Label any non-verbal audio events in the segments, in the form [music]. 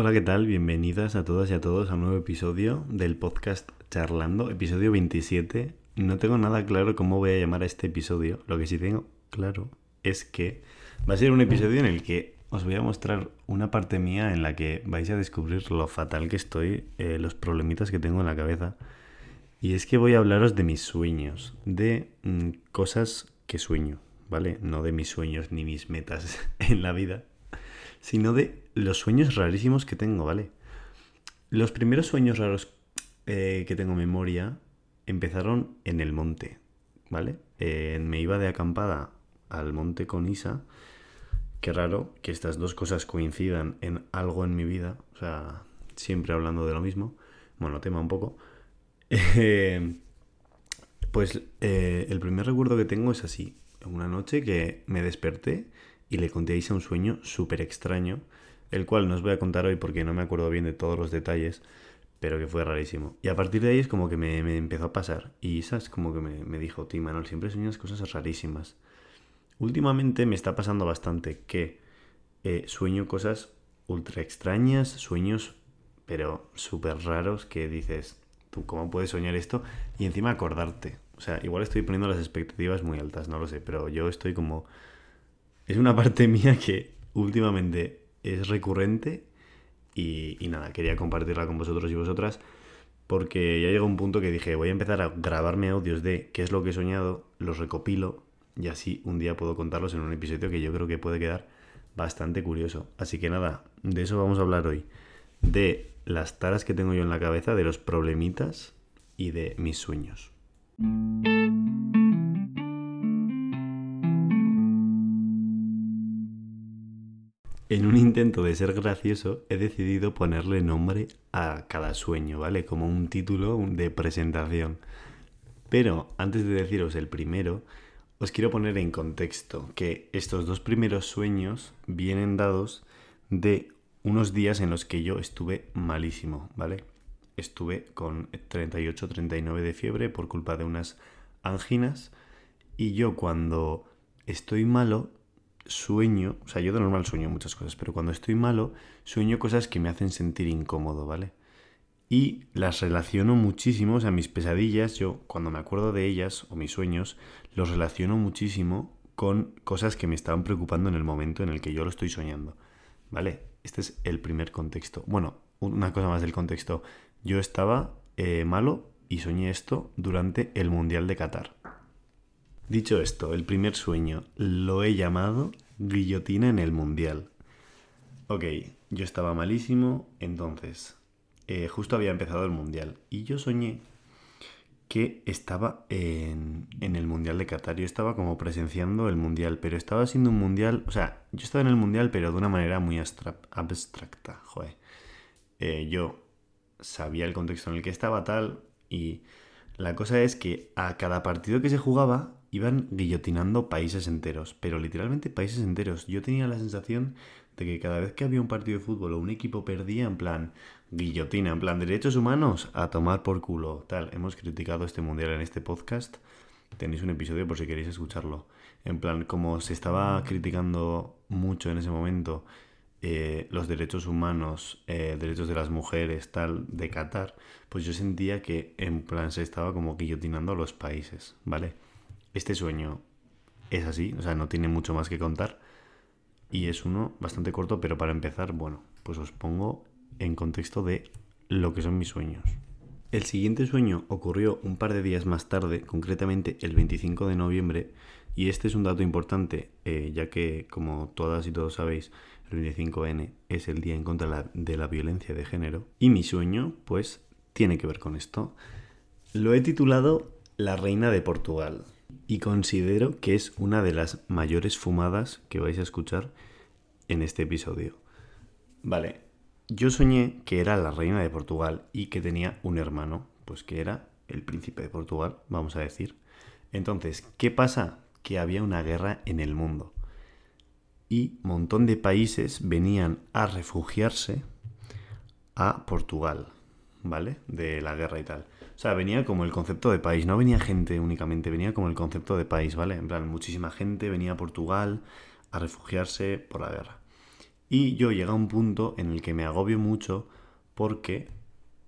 Hola, ¿qué tal? Bienvenidas a todas y a todos a un nuevo episodio del podcast Charlando, episodio 27. No tengo nada claro cómo voy a llamar a este episodio. Lo que sí tengo claro es que va a ser un episodio en el que os voy a mostrar una parte mía en la que vais a descubrir lo fatal que estoy, eh, los problemitas que tengo en la cabeza. Y es que voy a hablaros de mis sueños, de mm, cosas que sueño, ¿vale? No de mis sueños ni mis metas [laughs] en la vida, sino de los sueños rarísimos que tengo, ¿vale? Los primeros sueños raros eh, que tengo en memoria empezaron en el monte, ¿vale? Eh, me iba de acampada al monte con Isa. Qué raro que estas dos cosas coincidan en algo en mi vida, o sea, siempre hablando de lo mismo. Bueno, tema un poco. [laughs] Eh, pues el primer recuerdo que tengo es así. Una noche que me desperté y le conté a Isa un sueño súper extraño el cual no os voy a contar hoy porque no me acuerdo bien de todos los detalles, pero que fue rarísimo. Y a partir de ahí es como que me, empezó a pasar. Y es como que me, dijo, Tim Manuel, siempre sueñas cosas rarísimas. Últimamente me está pasando bastante que eh, sueño cosas ultra extrañas, sueños pero súper raros que dices, ¿tú cómo puedes soñar esto? Y encima acordarte. O sea, igual estoy poniendo las expectativas muy altas, no lo sé, pero yo estoy como... Es una parte [laughs] mía que últimamente es recurrente y, nada, quería compartirla con vosotros y vosotras porque ya llegó un punto que dije, voy a empezar a grabarme audios de qué es lo que he soñado, los recopilo y así un día puedo contarlos en un episodio que yo creo que puede quedar bastante curioso. Así que nada, de eso vamos a hablar hoy. De las taras que tengo yo en la cabeza, de los problemitas y de mis sueños. En un intento de ser gracioso, he decidido ponerle nombre a cada sueño, ¿vale? Como un título de presentación. Pero antes de deciros el primero, os quiero poner en contexto que estos dos primeros sueños vienen dados de unos días en los que yo estuve malísimo, ¿vale? Estuve con 38-39 de fiebre por culpa de unas anginas y yo cuando estoy malo sueño, o sea, yo de normal sueño muchas cosas, pero cuando estoy malo, sueño cosas que me hacen sentir incómodo, ¿vale? Y las relaciono muchísimo, o sea, mis pesadillas, yo cuando me acuerdo de ellas o mis sueños, los relaciono muchísimo con cosas que me estaban preocupando en el momento en el que yo lo estoy soñando, ¿vale? Este es el primer contexto. Bueno, una cosa más del contexto. Yo estaba eh, malo y soñé esto durante el Mundial de Qatar. Dicho esto, el primer sueño lo he llamado guillotina en el mundial. Ok, yo estaba malísimo, entonces eh, justo había empezado el mundial y yo soñé que estaba en, el mundial de Qatar. Yo estaba como presenciando el mundial, pero estaba siendo un mundial, o sea, yo estaba en el mundial, pero de una manera muy abstracta, joder. Eh, yo sabía el contexto en el que estaba tal y la cosa es que a cada partido que se jugaba iban guillotinando países enteros, pero literalmente países enteros. Yo tenía la sensación de que cada vez que había un partido de fútbol o un equipo perdía, en plan guillotina, en plan derechos humanos, a tomar por culo, tal. Hemos criticado este mundial en este podcast. Tenéis un episodio por si queréis escucharlo. En plan, como se estaba criticando mucho en ese momento eh, los derechos humanos, eh, derechos de las mujeres, tal, de Qatar, pues yo sentía que en plan se estaba como guillotinando los países, ¿vale? Este sueño es así, o sea, no tiene mucho más que contar. Y es uno bastante corto, pero para empezar, bueno, pues os pongo en contexto de lo que son mis sueños. El siguiente sueño ocurrió un par de días más tarde, concretamente el 25 de noviembre, y este es un dato importante, eh, ya que, como todas y todos sabéis, el 25N es el Día en contra de la Violencia de Género, y mi sueño, pues, tiene que ver con esto. Lo he titulado La Reina de Portugal y considero que es una de las mayores fumadas que vais a escuchar en este episodio. Vale, yo soñé que era la reina de Portugal y que tenía un hermano, pues que era el príncipe de Portugal, vamos a decir. Entonces, ¿qué pasa? Que había una guerra en el mundo y montón de países venían a refugiarse a Portugal, ¿vale? De la guerra y tal. O sea, venía como el concepto de país, no venía gente únicamente, venía como el concepto de país, ¿vale? En plan, muchísima gente venía a Portugal a refugiarse por la guerra. Y yo llegué a un punto en el que me agobio mucho porque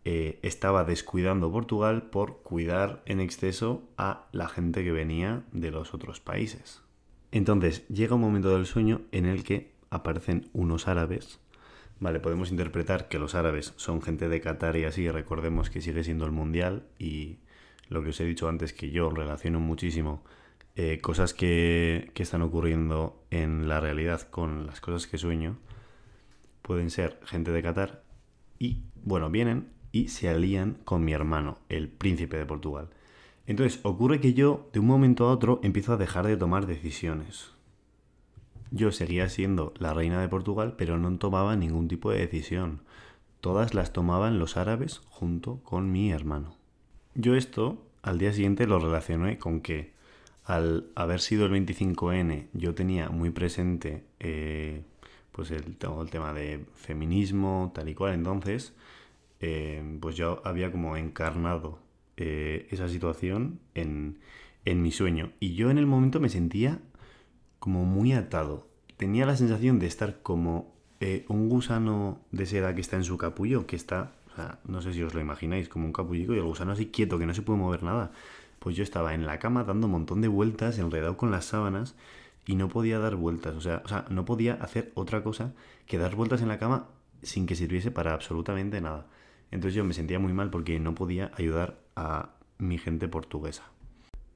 eh, estaba descuidando Portugal por cuidar en exceso a la gente que venía de los otros países. Entonces llega un momento del sueño en el que aparecen unos árabes. Vale, podemos interpretar que los árabes son gente de Qatar y así, recordemos que sigue siendo el mundial y lo que os he dicho antes que yo relaciono muchísimo eh, cosas que, que están ocurriendo en la realidad con las cosas que sueño. Pueden ser gente de Qatar y, bueno, vienen y se alían con mi hermano, el príncipe de Portugal. Entonces ocurre que yo, de un momento a otro, empiezo a dejar de tomar decisiones. Yo seguía siendo la reina de Portugal, pero no tomaba ningún tipo de decisión. Todas las tomaban los árabes junto con mi hermano. Yo esto al día siguiente lo relacioné con que al haber sido el 25N yo tenía muy presente eh, pues el, el tema de feminismo, tal y cual, entonces eh, pues yo había como encarnado eh, esa situación en, en mi sueño. Y yo en el momento me sentía como muy atado. Tenía la sensación de estar como eh, un gusano de seda que está en su capullo, que está, o sea, no sé si os lo imagináis, como un capullico y el gusano así quieto, que no se puede mover nada. Pues yo estaba en la cama dando un montón de vueltas, enredado con las sábanas, y no podía dar vueltas. O o sea, no podía hacer otra cosa que dar vueltas en la cama sin que sirviese para absolutamente nada. Entonces yo me sentía muy mal porque no podía ayudar a mi gente portuguesa.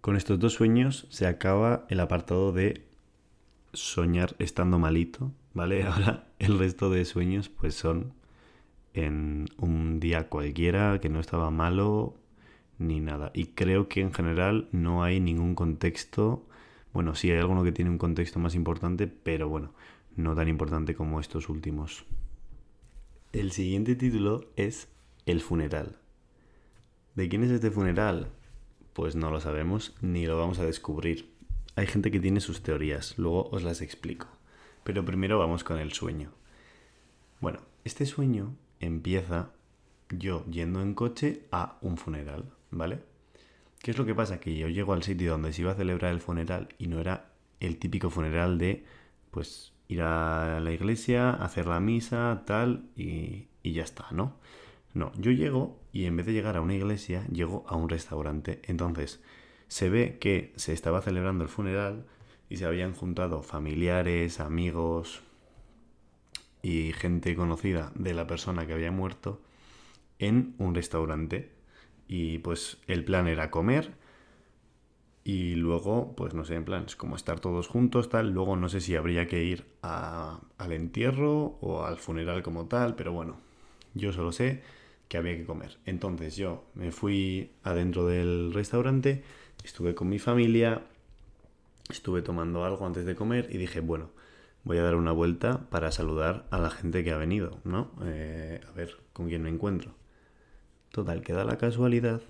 Con estos dos sueños se acaba el apartado de soñar estando malito, ¿vale? [laughs] Ahora el resto de sueños pues son en un día cualquiera que no estaba malo ni nada. Y creo que en general no hay ningún contexto, bueno, sí hay alguno que tiene un contexto más importante, pero bueno, no tan importante como estos últimos. El siguiente título es el funeral. ¿De quién es este funeral? Pues no lo sabemos ni lo vamos a descubrir. Hay gente que tiene sus teorías, luego os las explico. Pero primero vamos con el sueño. Bueno, este sueño empieza yo yendo en coche a un funeral, ¿vale? ¿Qué es lo que pasa? Que yo llego al sitio donde se iba a celebrar el funeral y no era el típico funeral de, pues, ir a la iglesia, hacer la misa, tal, y, y ya está, ¿no? No, yo llego y en vez de llegar a una iglesia, llego a un restaurante. Entonces, se ve que se estaba celebrando el funeral y se habían juntado familiares, amigos y gente conocida de la persona que había muerto en un restaurante. Y pues el plan era comer y luego, pues no sé, en plan, es como estar todos juntos, tal. Luego no sé si habría que ir al entierro o al funeral como tal, pero bueno, yo solo sé que había que comer. Entonces yo me fui adentro del restaurante, estuve con mi familia, estuve tomando algo antes de comer y dije, bueno, voy a dar una vuelta para saludar a la gente que ha venido, ¿no? Eh, a ver con quién me encuentro. Total, queda la casualidad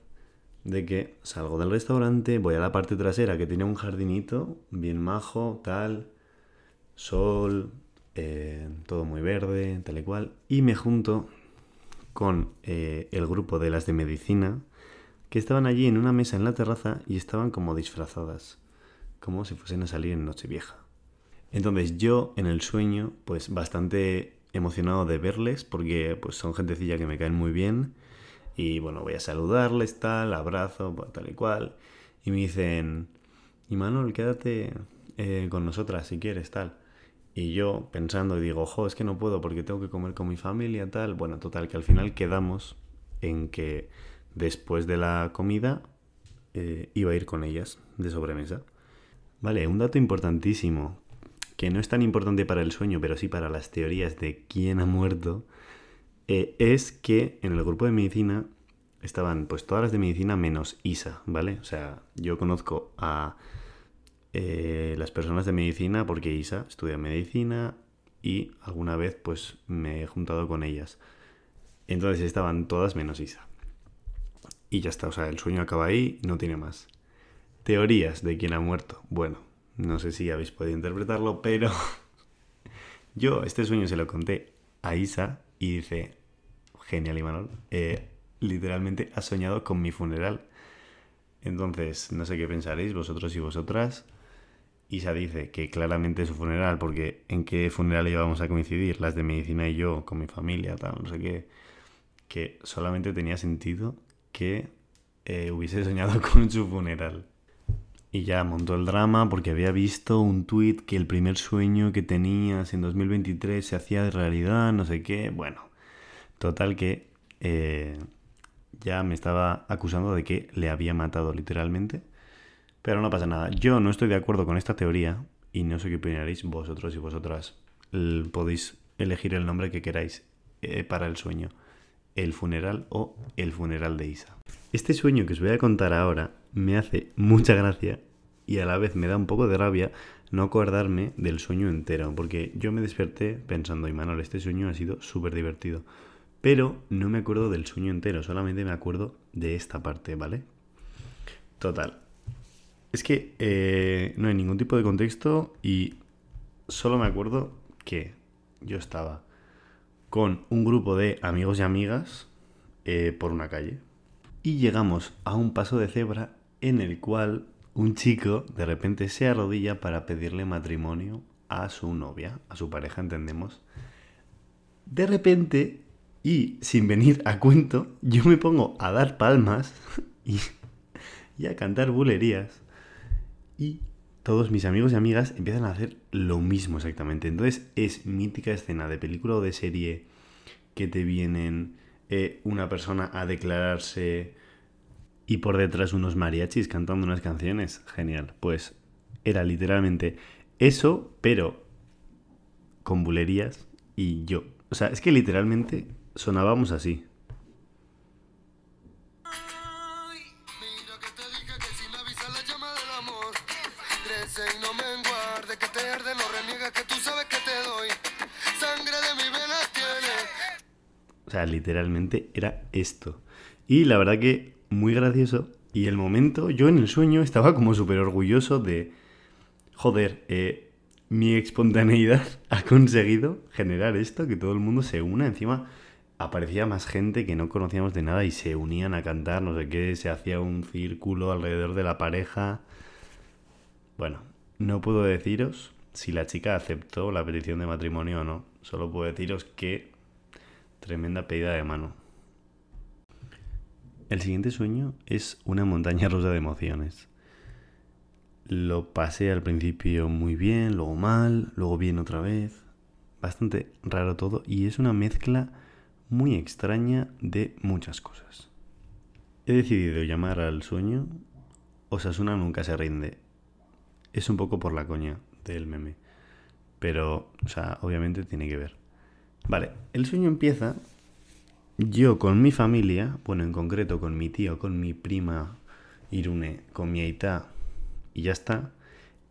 de que salgo del restaurante, voy a la parte trasera que tiene un jardinito bien majo, tal, sol, eh, todo muy verde, tal y cual, y me junto con eh, el grupo de las de medicina que estaban allí en una mesa en la terraza y estaban como disfrazadas, como si fuesen a salir en Nochevieja. Entonces yo en el sueño, pues bastante emocionado de verles porque pues son gentecilla que me caen muy bien y bueno, voy a saludarles, tal, abrazo, tal y cual. Y me dicen, y Manuel, quédate eh, con nosotras si quieres, tal. Y yo pensando y digo, ojo, es que no puedo porque tengo que comer con mi familia, tal. Bueno, total, que al final quedamos en que después de la comida eh, iba a ir con ellas de sobremesa. Vale, un dato importantísimo, que no es tan importante para el sueño, pero sí para las teorías de quién ha muerto, eh, es que en el grupo de medicina estaban pues todas las de medicina menos Isa, ¿vale? O sea, yo conozco a eh, las personas de medicina, porque Isa estudia medicina y alguna vez pues me he juntado con ellas. Entonces estaban todas menos Isa. Y ya está, o sea, el sueño acaba ahí, no tiene más. Teorías de quién ha muerto. Bueno, no sé si habéis podido interpretarlo, pero [laughs] yo este sueño se lo conté a Isa y dice, genial Imanol, eh, literalmente ha soñado con mi funeral. Entonces, no sé qué pensaréis vosotros y vosotras. Isa dice que claramente su funeral, porque ¿en qué funeral íbamos a coincidir? Las de medicina y yo, con mi familia, tal, no sé qué. Que solamente tenía sentido que eh, hubiese soñado [laughs] con su funeral. Y ya montó el drama porque había visto un tuit que el primer sueño que tenías en 2023 se hacía de realidad, no sé qué. Bueno, total que eh, ya me estaba acusando de que le había matado literalmente. Pero no pasa nada. Yo no estoy de acuerdo con esta teoría y no sé qué opinaréis vosotros y vosotras. podéis elegir el nombre que queráis eh, para el sueño. El funeral o el funeral de Isa. Este sueño que os voy a contar ahora me hace mucha gracia y a la vez me da un poco de rabia no acordarme del sueño entero, porque yo me desperté pensando, Manuel, este sueño ha sido súper divertido, pero no me acuerdo del sueño entero, solamente me acuerdo de esta parte, ¿vale? Total. Es que eh, no hay ningún tipo de contexto y solo me acuerdo que yo estaba con un grupo de amigos y amigas eh, por una calle y llegamos a un paso de cebra en el cual un chico de repente se arrodilla para pedirle matrimonio a su novia, a su pareja, entendemos. De repente, y sin venir a cuento, yo me pongo a dar palmas [laughs] y, y a cantar bulerías. Y todos mis amigos y amigas empiezan a hacer lo mismo exactamente. Entonces es mítica escena de película o de serie que te vienen eh, una persona a declararse y por detrás unos mariachis cantando unas canciones. Genial. Pues era literalmente eso, pero con bulerías y yo. O sea, es que literalmente sonábamos así. Sea, literalmente era esto. Y la verdad que muy gracioso. Y el momento, yo en el sueño estaba como súper orgulloso de, joder, eh, mi espontaneidad [laughs] ha conseguido generar esto, que todo el mundo se una. Encima aparecía más gente que no conocíamos de nada y se unían a cantar, no sé qué, se hacía un círculo alrededor de la pareja. Bueno, no puedo deciros si la chica aceptó la petición de matrimonio o no. Solo puedo deciros que tremenda pedida de mano. El siguiente sueño es una montaña rusa de emociones. Lo pasé al principio muy bien, luego mal, luego bien otra vez. Bastante raro todo y es una mezcla muy extraña de muchas cosas. He decidido llamar al sueño Osasuna nunca se rinde. Es un poco por la coña del meme. Pero, o sea, obviamente tiene que ver. Vale, el sueño empieza yo con mi familia, bueno, en concreto con mi tío, con mi prima Irune, con mi Aita y ya está,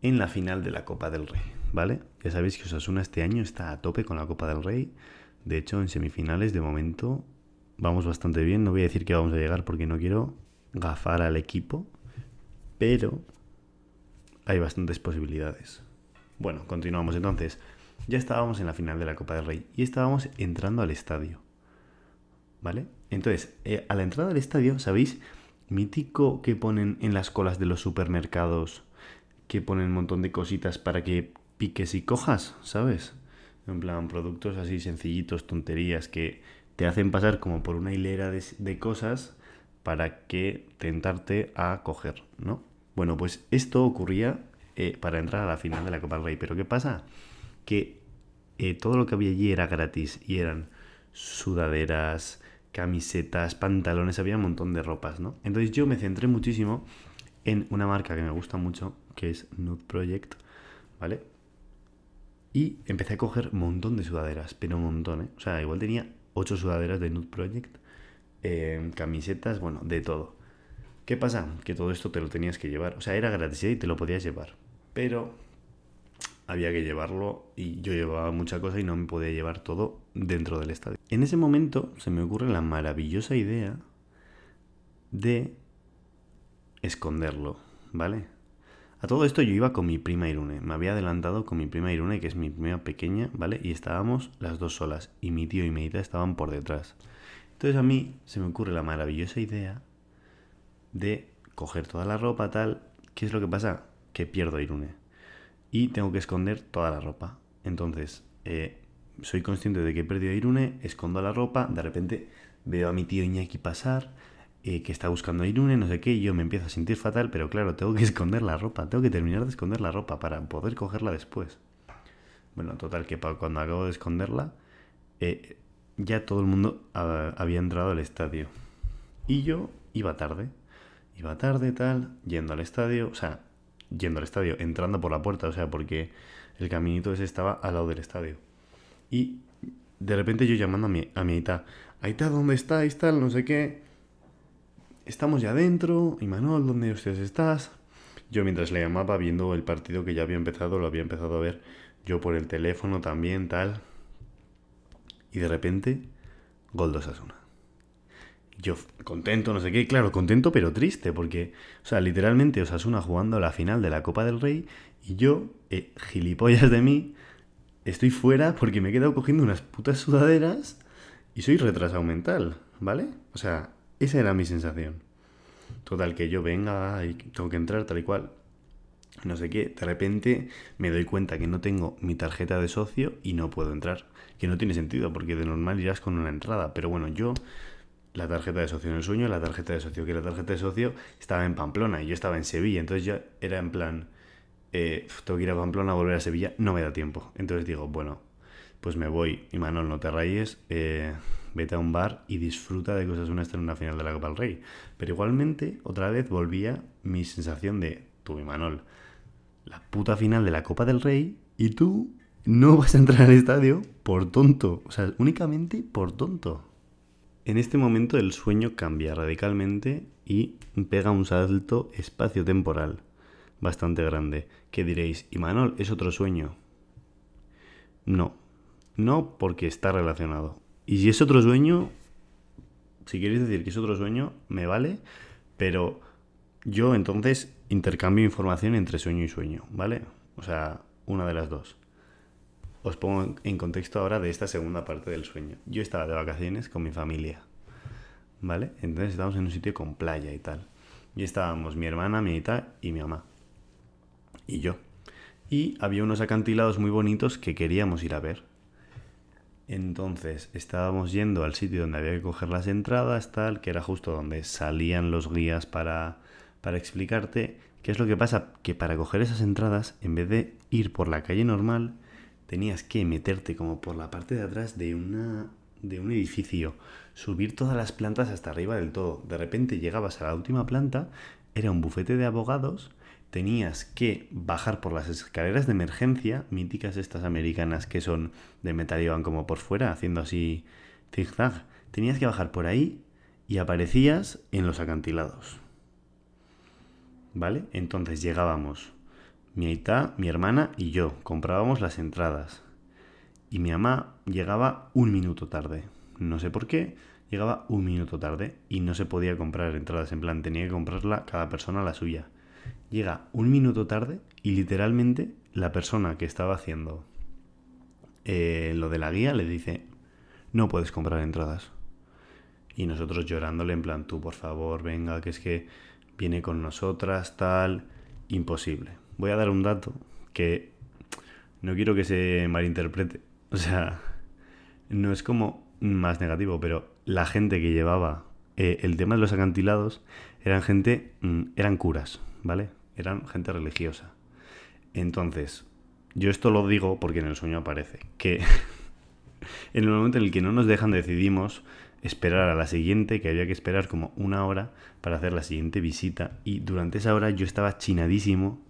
en la final de la Copa del Rey, ¿vale? Ya sabéis que Osasuna este año está a tope con la Copa del Rey. De hecho, en semifinales de momento vamos bastante bien. No voy a decir que vamos a llegar porque no quiero gafar al equipo, pero hay bastantes posibilidades. Bueno, continuamos entonces. Ya estábamos en la final de la Copa del Rey y estábamos entrando al estadio. ¿vale? Entonces, eh, a la entrada del estadio, ¿sabéis? Mítico que ponen en las colas de los supermercados, que ponen un montón de cositas para que piques y cojas, ¿sabes? En plan, productos así sencillitos, tonterías, que te hacen pasar como por una hilera de, cosas para que tentarte a coger, ¿no? Bueno, pues esto ocurría eh, para entrar a la final de la Copa del Rey. Pero ¿qué pasa? Que eh, todo lo que había allí era gratis y eran sudaderas, camisetas, pantalones, había un montón de ropas, ¿no? Entonces yo me centré muchísimo en una marca que me gusta mucho, que es Nude Project, ¿vale? Y empecé a coger un montón de sudaderas, pero un montón, ¿eh? O sea, igual tenía ocho sudaderas de Nude Project, eh, camisetas, bueno, de todo. ¿Qué pasa? Que todo esto te lo tenías que llevar. O sea, era gratis y te lo podías llevar. Pero había que llevarlo y yo llevaba mucha cosa y no me podía llevar todo dentro del estadio. En ese momento se me ocurre la maravillosa idea de esconderlo, ¿vale? A todo esto yo iba con mi prima Irune, me había adelantado con mi prima Irune, que es mi prima pequeña, ¿vale? Y estábamos las dos solas, y mi tío y mi hija estaban por detrás. Entonces a mí se me ocurre la maravillosa idea de coger toda la ropa tal. ¿Qué es lo que pasa? Que pierdo a Irune. Y tengo que esconder toda la ropa. Entonces, eh, soy consciente de que he perdido a Irune, escondo la ropa, de repente veo a mi tío Iñaki pasar, eh, que está buscando a Irune, no sé qué, y yo me empiezo a sentir fatal, pero claro, tengo que [laughs] esconder la ropa, tengo que terminar de esconder la ropa para poder cogerla después. Bueno, total, que cuando acabo de esconderla, eh, ya todo el mundo había entrado al estadio. Y yo iba tarde. Iba tarde, tal, yendo al estadio, o sea, yendo al estadio, entrando por la puerta, o sea, porque el caminito ese estaba al lado del estadio. Y de repente yo llamando a mi, a mi Aita, Aita, ¿dónde estáis? Tal, no sé qué. Estamos ya adentro. Y Manuel, ¿dónde ustedes estás? Yo mientras le llamaba viendo el partido que ya había empezado, lo había empezado a ver yo por el teléfono también, tal. Y de repente, gol de. Yo contento, no sé qué, claro, contento pero triste, porque, o sea, literalmente Osasuna jugando la final de la Copa del Rey y yo, eh, gilipollas de mí, estoy fuera porque me he quedado cogiendo unas putas sudaderas y soy retrasado mental, ¿vale? O sea, esa era mi sensación. Total, que yo venga y tengo que entrar tal y cual no sé qué, de repente me doy cuenta que no tengo mi tarjeta de socio y no puedo entrar. Que no tiene sentido, porque de normal irás con una entrada. Pero bueno, yo, la tarjeta de socio en el sueño, la tarjeta de socio, que la tarjeta de socio estaba en Pamplona y yo estaba en Sevilla. Entonces ya era en plan, eh, tengo que ir a Pamplona, volver a Sevilla, no me da tiempo. Entonces digo, bueno, pues me voy. Y Manol, no te rayes, eh, vete a un bar y disfruta de cosas una en una final de la Copa del Rey. Pero igualmente, otra vez volvía mi sensación de, tú, Manol la puta final de la Copa del Rey y tú no vas a entrar al estadio por tonto. O sea, únicamente por tonto. En este momento el sueño cambia radicalmente y pega un salto espacio-temporal bastante grande. ¿Qué diréis? ¿Y Manol es otro sueño? No. No porque está relacionado. Y si es otro sueño, si queréis decir que es otro sueño, me vale, pero yo entonces intercambio información entre sueño y sueño, ¿vale? O sea, una de las dos. Os pongo en contexto ahora de esta segunda parte del sueño. Yo estaba de vacaciones con mi familia, ¿vale? Entonces estábamos en un sitio con playa y tal. Y estábamos mi hermana, mi hija y mi mamá. Y yo. Y había unos acantilados muy bonitos que queríamos ir a ver. Entonces estábamos yendo al sitio donde había que coger las entradas, tal, que era justo donde salían los guías para para explicarte qué es lo que pasa, que para coger esas entradas, en vez de ir por la calle normal, tenías que meterte como por la parte de atrás de una de un edificio, subir todas las plantas hasta arriba del todo. De repente llegabas a la última planta, era un bufete de abogados, tenías que bajar por las escaleras de emergencia, míticas estas americanas que son de metal y van como por fuera, haciendo así zigzag. Tenías que bajar por ahí y aparecías en los acantilados. ¿vale? Entonces llegábamos mi aita, mi hermana y yo, comprábamos las entradas. Y mi mamá llegaba un minuto tarde. No sé por qué, llegaba un minuto tarde y no se podía comprar entradas. En plan, tenía que comprarla cada persona la suya. Llega un minuto tarde y literalmente la persona que estaba haciendo eh, lo de la guía le dice, no puedes comprar entradas. Y nosotros llorándole en plan, tú por favor, venga, que es que viene con nosotras, tal, imposible. Voy a dar un dato que no quiero que se malinterprete. O sea, no es como más negativo, pero la gente que llevaba eh, el tema de los acantilados eran gente, mm, eran curas, ¿vale? Eran gente religiosa. Entonces, yo esto lo digo porque en el sueño aparece, que [laughs] en el momento en el que no nos dejan decidimos esperar a la siguiente, que había que esperar como una hora para hacer la siguiente visita. Y durante esa hora yo estaba chinadísimo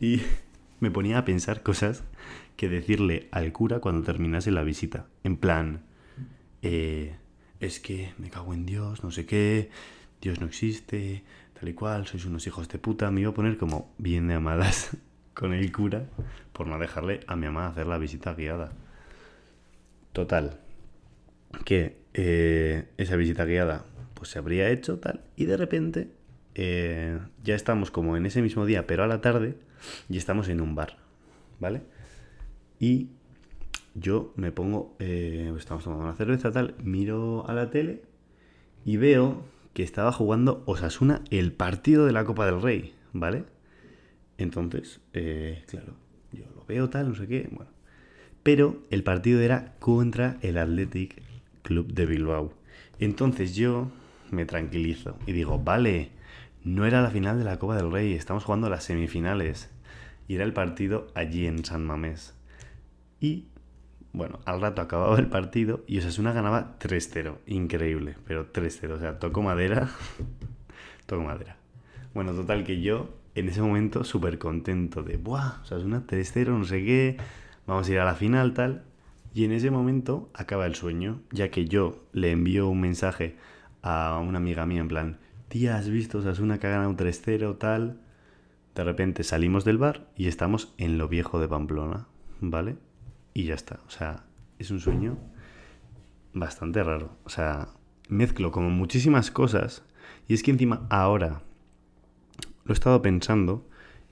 y [laughs] me ponía a pensar cosas que decirle al cura cuando terminase la visita. En plan, eh, es que me cago en Dios, no sé qué, Dios no existe, tal y cual, sois unos hijos de puta. Me iba a poner como bien de amadas [laughs] con el cura por no dejarle a mi mamá hacer la visita guiada. Total, que eh, esa visita guiada pues se habría hecho tal y de repente eh, ya estamos como en ese mismo día pero a la tarde y estamos en un bar vale y yo me pongo eh, estamos tomando una cerveza tal miro a la tele y veo que estaba jugando Osasuna el partido de la Copa del Rey vale Entonces, eh, claro, yo lo veo tal, no sé qué, bueno. Pero el partido era contra el Athletic Club de Bilbao. Entonces yo me tranquilizo y digo, vale, no era la final de la Copa del Rey, estamos jugando las semifinales. Y era el partido allí en San Mamés. Y bueno, al rato acababa el partido y Osasuna ganaba 3-0. Increíble, pero 3-0. O sea, toco madera. [laughs] toco madera. Bueno, total que yo en ese momento súper contento de, ¡buah! Osasuna 3-0, no sé qué. Vamos a ir a la final, tal. Y en ese momento acaba el sueño, ya que yo le envío un mensaje a una amiga mía en plan, tía, ¿has visto Osasuna que ha ganado 3-0, tal? De repente salimos del bar y estamos en lo viejo de Pamplona, ¿vale? Y ya está. O sea, es un sueño bastante raro. O sea, mezclo como muchísimas cosas. Y es que encima ahora lo he estado pensando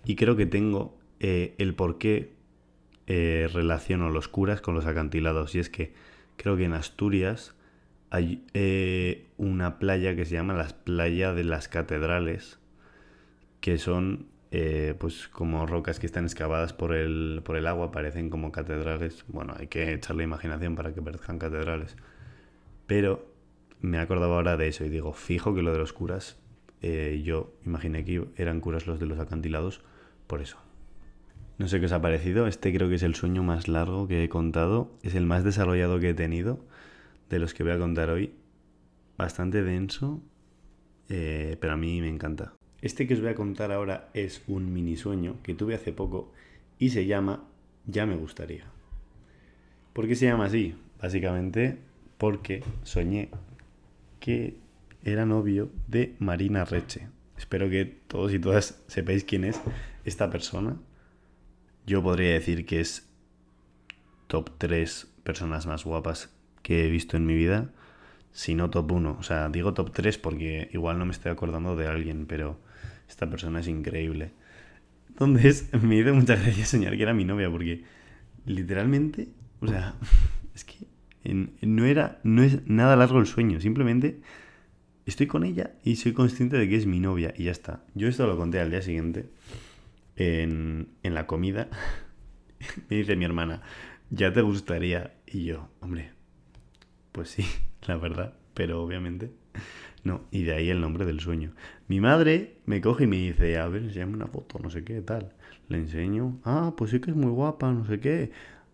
y creo que tengo eh, el por qué eh, relaciono los curas con los acantilados. Y es que creo que en Asturias hay eh, una playa que se llama las playas de las catedrales, que son eh, pues como rocas que están excavadas por el, por el agua, parecen como catedrales. Bueno, hay que echarle imaginación para que parezcan catedrales. Pero me acordaba ahora de eso y digo, fijo que lo de los curas, eh, yo imaginé que eran curas los de los acantilados, por eso. No sé qué os ha parecido, este creo que es el sueño más largo que he contado, es el más desarrollado que he tenido de los que voy a contar hoy. Bastante denso, eh, pero a mí me encanta. Este que os voy a contar ahora es un mini sueño que tuve hace poco y se llama Ya me gustaría. ¿Por qué se llama así? Básicamente porque soñé que era novio de Marina Reche. Espero que todos y todas sepáis quién es esta persona. Yo podría decir que es top 3 personas más guapas que he visto en mi vida, si no top 1. O sea, digo top 3 porque igual no me estoy acordando de alguien, pero esta persona es increíble. Entonces, [laughs] me hizo mucha gracia soñar que era mi novia, porque literalmente, o sea, [laughs] es que no era, no es nada largo el sueño, simplemente estoy con ella y soy consciente de que es mi novia y ya está. Yo esto lo conté al día siguiente en, en la comida. [laughs] me dice mi hermana, ya te gustaría. Y yo, hombre, pues sí, [laughs] la verdad, pero obviamente [laughs] no. Y de ahí el nombre del sueño. Mi madre me coge y me dice, a ver, enséñame una foto, no sé qué, tal. Le enseño, ah, pues sí que es muy guapa, no sé qué.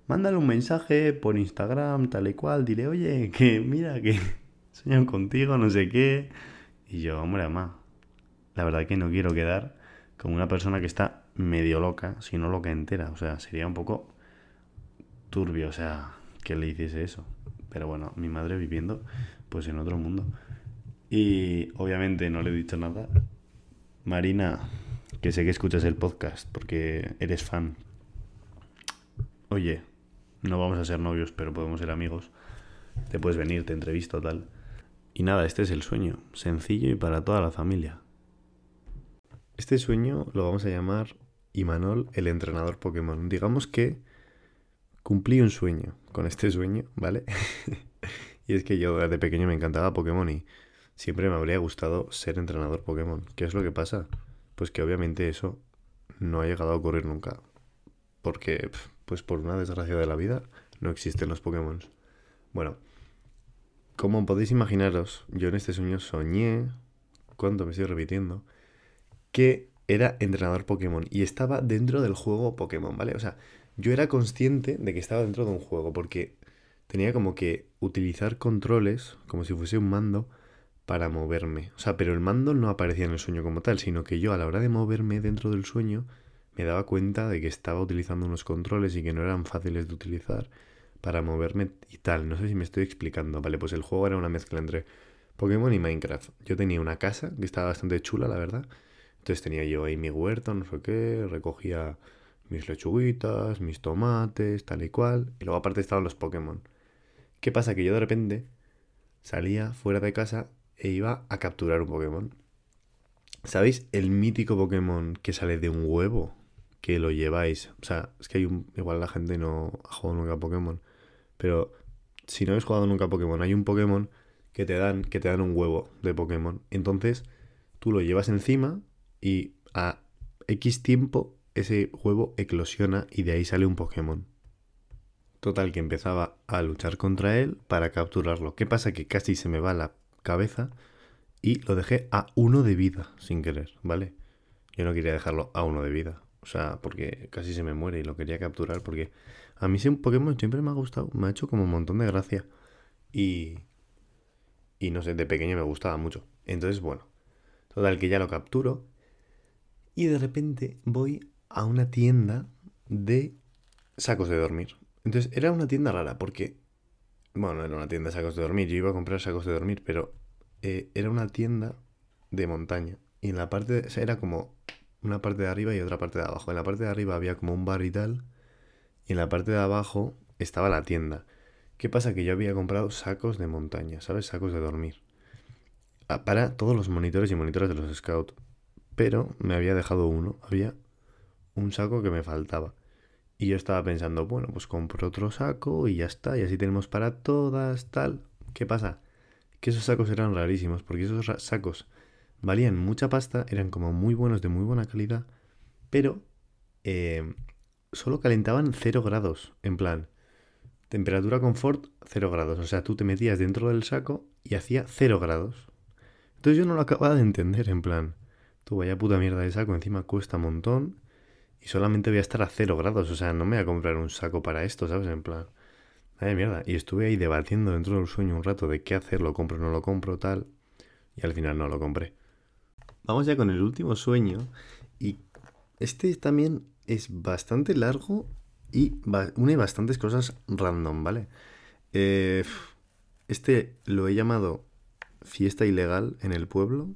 Mándale un mensaje por Instagram, tal y cual. Dile, oye, que mira, que [laughs] sueñan contigo, no sé qué. Y yo, hombre, mamá, la verdad que no quiero quedar como una persona que está medio loca, si no loca entera. O sea, sería un poco turbio, o sea, que le hiciese eso. Pero bueno, mi madre viviendo pues en otro mundo. Y obviamente no le he dicho nada. Marina, que sé que escuchas el podcast porque eres fan. Oye, no vamos a ser novios, pero podemos ser amigos. Te puedes venir, te entrevisto, tal. Y nada, este es el sueño, sencillo y para toda la familia. Este sueño lo vamos a llamar Imanol, el entrenador Pokémon. Digamos que cumplí un sueño con este sueño, ¿vale? [laughs] y es que yo desde pequeño me encantaba Pokémon y siempre me habría gustado ser entrenador Pokémon. ¿Qué es lo que pasa? Pues que obviamente eso no ha llegado a ocurrir nunca. Porque, pues por una desgracia de la vida, no existen los Pokémon. Bueno, como podéis imaginaros, yo en este sueño soñé, cuánto me estoy repitiendo, que era entrenador Pokémon y estaba dentro del juego Pokémon, ¿vale? O sea, yo era consciente de que estaba dentro de un juego porque tenía como que utilizar controles como si fuese un mando para moverme. O sea, pero el mando no aparecía en el sueño como tal, sino que yo a la hora de moverme dentro del sueño me daba cuenta de que estaba utilizando unos controles y que no eran fáciles de utilizar para moverme y tal. No sé si me estoy explicando. Vale, pues el juego era una mezcla entre Pokémon y Minecraft. Yo tenía una casa que estaba bastante chula, la verdad. Entonces tenía yo ahí mi huerto, no sé qué, recogía mis lechuguitas, mis tomates, tal y cual. Y luego aparte estaban los Pokémon. ¿Qué pasa? Que yo de repente salía fuera de casa e iba a capturar un Pokémon. ¿Sabéis el mítico Pokémon que sale de un huevo? Que lo lleváis. O sea, es que hay un. Igual la gente no ha jugado nunca a Pokémon. Pero si no habéis jugado nunca a Pokémon, hay un Pokémon que te dan, que te dan un huevo de Pokémon. Entonces, tú lo llevas encima y a X tiempo ese huevo eclosiona y de ahí sale un Pokémon. Total, que empezaba a luchar contra él para capturarlo. ¿Qué pasa? Que casi se me va la cabeza y lo dejé a uno de vida, sin querer, ¿vale? Yo no quería dejarlo a uno de vida. O sea, porque casi se me muere y lo quería capturar porque a mí un Pokémon siempre me ha gustado, me ha hecho como un montón de gracia. Y... Y no sé, de pequeño me gustaba mucho. Entonces, bueno, total que ya lo capturo. Y de repente voy a una tienda de sacos de dormir. Entonces era una tienda rara porque, bueno, era una tienda de sacos de dormir, yo iba a comprar sacos de dormir, pero eh, era una tienda de montaña. Y en la parte, de, era como una parte de arriba y otra parte de abajo. En la parte de arriba había como un bar y tal, y en la parte de abajo estaba la tienda. ¿Qué pasa? Que yo había comprado sacos de montaña, ¿sabes? Sacos de dormir. Ah, para todos los monitores y monitores de los scouts. Pero me había dejado uno. Había un saco que me faltaba. Y yo estaba pensando, bueno, pues compro otro saco y ya está, y así tenemos para todas, tal. ¿Qué pasa? Que esos sacos eran rarísimos, porque esos sacos valían mucha pasta, eran como muy buenos, de muy buena calidad, pero eh, solo calentaban 0 grados, en plan, temperatura confort 0 grados, o sea, tú te metías dentro del saco y hacía 0 grados. Entonces yo no lo acababa de entender, en plan, tú vaya puta mierda de saco, encima cuesta un montón y solamente voy a estar a cero grados. O sea, no me voy a comprar un saco para esto, ¿sabes? En plan, ay mierda. Y estuve ahí debatiendo dentro del sueño un rato de qué hacer, lo compro, no lo compro, tal. Y al final no lo compré. Vamos ya con el último sueño. Y este también es bastante largo y une bastantes cosas random, ¿vale? Eh, este lo he llamado fiesta ilegal en el pueblo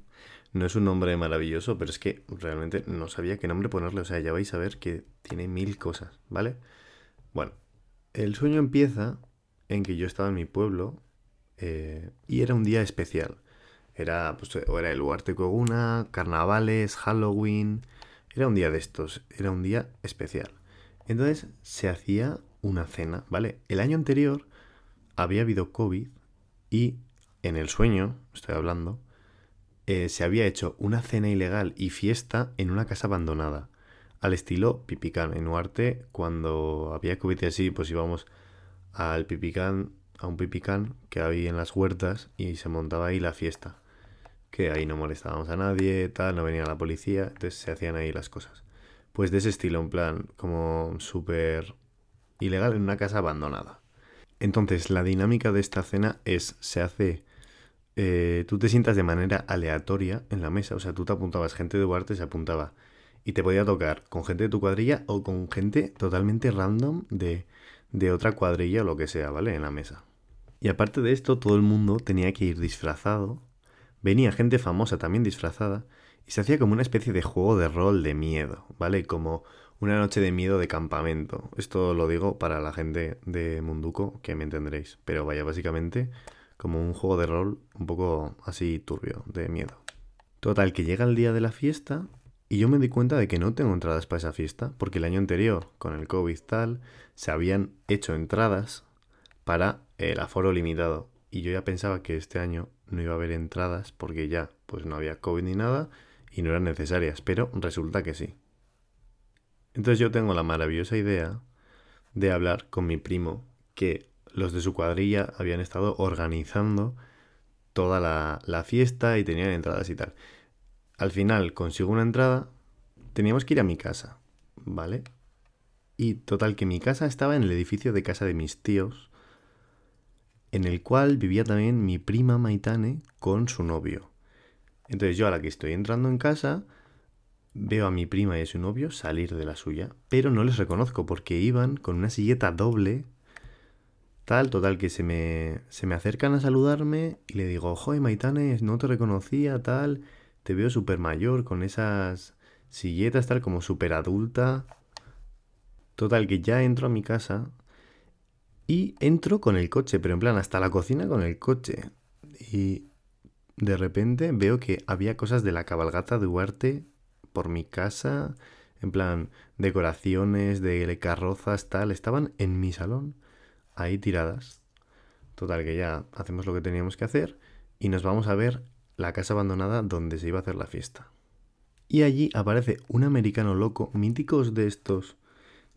no es un nombre maravilloso, pero es que realmente no sabía qué nombre ponerle. O sea, ya vais a ver que tiene mil cosas, ¿vale? Bueno, el sueño empieza en que yo estaba en mi pueblo eh, y era un día especial. Era, pues, era el Huarte Coguna, carnavales, Halloween. Era un día de estos, era un día especial. Entonces se hacía una cena, ¿vale? El año anterior había habido COVID y en el sueño, estoy hablando, eh, se había hecho una cena ilegal y fiesta en una casa abandonada, al estilo Pipicán. En Huarte, cuando había COVID así, pues íbamos al Pipicán, a un Pipicán que había en las huertas y se montaba ahí la fiesta. Que ahí no molestábamos a nadie, tal, no venía la policía, entonces se hacían ahí las cosas. Pues de ese estilo, en plan, como súper ilegal en una casa abandonada. Entonces, la dinámica de esta cena es, se hace eh, tú te sientas de manera aleatoria en la mesa. O sea, tú te apuntabas, gente de Duarte se apuntaba. Y te podía tocar con gente de tu cuadrilla o con gente totalmente random de, de otra cuadrilla o lo que sea, ¿vale? En la mesa. Y aparte de esto, todo el mundo tenía que ir disfrazado. Venía gente famosa también disfrazada. Y se hacía como una especie de juego de rol de miedo, ¿vale? Como una noche de miedo de campamento. Esto lo digo para la gente de Munduco, que me entenderéis. Pero vaya, básicamente como un juego de rol un poco así turbio, de miedo. Total, que llega el día de la fiesta y yo me di cuenta de que no tengo entradas para esa fiesta, porque el año anterior, con el COVID tal, se habían hecho entradas para el aforo limitado. Y yo ya pensaba que este año no iba a haber entradas porque ya pues no había COVID ni nada y no eran necesarias, pero resulta que sí. Entonces yo tengo la maravillosa idea de hablar con mi primo que los de su cuadrilla habían estado organizando toda la, fiesta y tenían entradas y tal. Al final consigo una entrada, teníamos que ir a mi casa, ¿vale? Y total que mi casa estaba en el edificio de casa de mis tíos, en el cual vivía también mi prima Maitane con su novio. Entonces yo a la que estoy entrando en casa, veo a mi prima y a su novio salir de la suya, pero no les reconozco porque iban con una silleta doble Tal, total, que se me, se me acercan a saludarme y le digo, joder, Maitane, no te reconocía, tal, te veo súper mayor con esas silletas, tal, como súper adulta. Total, que ya entro a mi casa y entro con el coche, pero en plan, hasta la cocina con el coche. Y de repente veo que había cosas de la cabalgata de Huarte por mi casa, en plan, decoraciones de carrozas, tal, estaban en mi salón ahí tiradas. Total, que ya hacemos lo que teníamos que hacer y nos vamos a ver la casa abandonada donde se iba a hacer la fiesta. Y allí aparece un americano loco, míticos de estos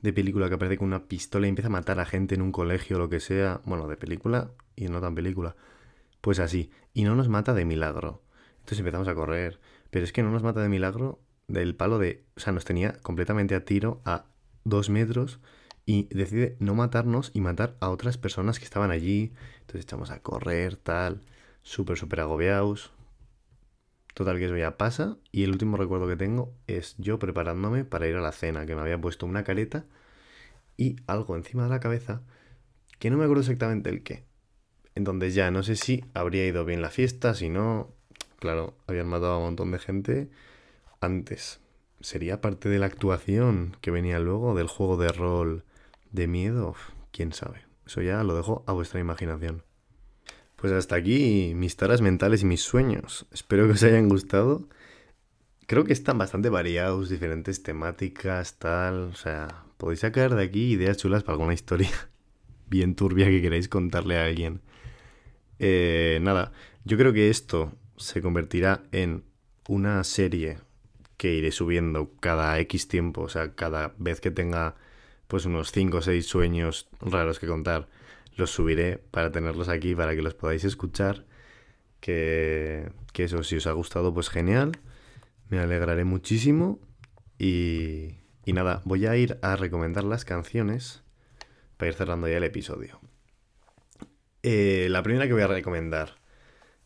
de película que aparece con una pistola y empieza a matar a gente en un colegio o lo que sea. Bueno, de película y no tan película. Pues así. Y no nos mata de milagro. Entonces empezamos a correr. Pero es que no nos mata de milagro del palo de... O sea, nos tenía completamente a tiro a dos metros y decide no matarnos y matar a otras personas que estaban allí. Entonces echamos a correr, tal, súper, súper agobiados. Total que eso ya pasa y el último recuerdo que tengo es yo preparándome para ir a la cena, que me había puesto una careta y algo encima de la cabeza que no me acuerdo exactamente el qué. En donde ya no sé si habría ido bien la fiesta, si no, claro, habían matado a un montón de gente antes. ¿Sería parte de la actuación que venía luego, del juego de rol de miedo? ¿Quién sabe? Eso ya lo dejo a vuestra imaginación. Pues hasta aquí mis taras mentales y mis sueños. Espero que os hayan gustado. Creo que están bastante variados, diferentes temáticas, tal. O sea, podéis sacar de aquí ideas chulas para alguna historia [laughs] bien turbia que queráis contarle a alguien. Eh, nada, yo creo que esto se convertirá en una serie que iré subiendo cada X tiempo, o sea, cada vez que tenga pues unos 5 o 6 sueños raros que contar los subiré para tenerlos aquí, para que los podáis escuchar. Que, que eso, si os ha gustado, pues genial. Me alegraré muchísimo. Y, y nada, voy a ir a recomendar las canciones para ir cerrando ya el episodio. Eh, la primera que voy a recomendar,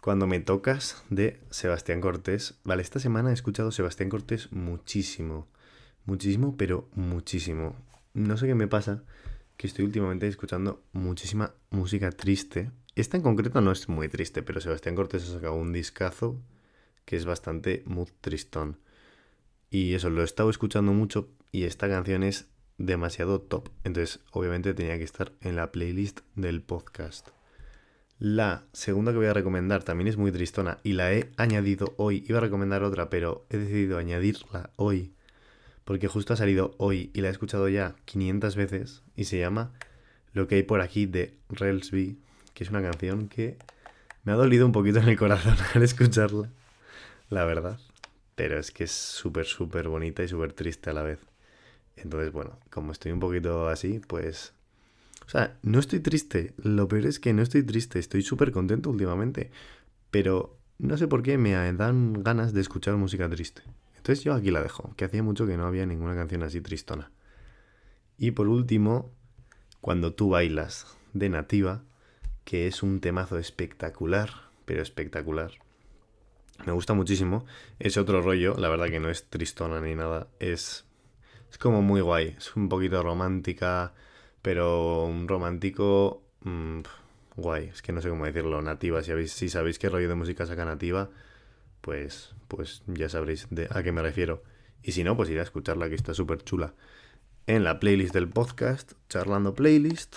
Cuando me tocas, de Sebastián Cortés. Vale, esta semana he escuchado Sebastián Cortés muchísimo. Muchísimo, pero muchísimo. No sé qué me pasa, que estoy últimamente escuchando muchísima música triste. Esta en concreto no es muy triste, pero Sebastián Cortés ha sacado un discazo que es bastante muy tristón. Y eso, lo he estado escuchando mucho y esta canción es demasiado top. Entonces, obviamente tenía que estar en la playlist del podcast. La segunda que voy a recomendar también es muy tristona y la he añadido hoy. Iba a recomendar otra, pero he decidido añadirla hoy porque justo ha salido hoy y la he escuchado ya 500 veces y se llama Lo que hay por aquí de Relsby, que es una canción que me ha dolido un poquito en el corazón [laughs] al escucharla, la verdad. Pero es que es súper, súper bonita y súper triste a la vez. Entonces, bueno, como estoy un poquito así, pues... O sea, no estoy triste. Lo peor es que no estoy triste. Estoy súper contento últimamente. Pero no sé por qué me dan ganas de escuchar música triste. Entonces yo aquí la dejo, que hacía mucho que no había ninguna canción así tristona. Y por último, cuando tú bailas de nativa, que es un temazo espectacular, pero espectacular. Me gusta muchísimo. Es otro rollo, la verdad que no es tristona ni nada. Es, es como muy guay. Es un poquito romántica, pero un romántico mm, guay. Es que no sé cómo decirlo. Nativa. Si, si sabéis qué rollo de música saca nativa, pues, pues ya sabréis de a qué me refiero. Y si no, pues iré a escucharla, que está súper chula. En la playlist del podcast, Charlando Playlist.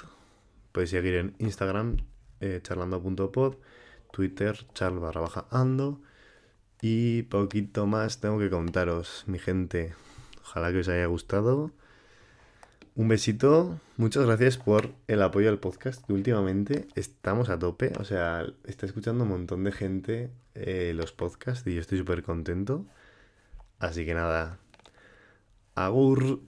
Podéis seguir en Instagram, eh, charlando.pod, Twitter, charl barra baja ando. Y poquito más tengo que contaros, mi gente. Ojalá que os haya gustado. Un besito, muchas gracias por el apoyo al podcast, últimamente estamos a tope, o sea, está escuchando un montón de gente eh, los podcasts y yo estoy súper contento. Así que nada, agur.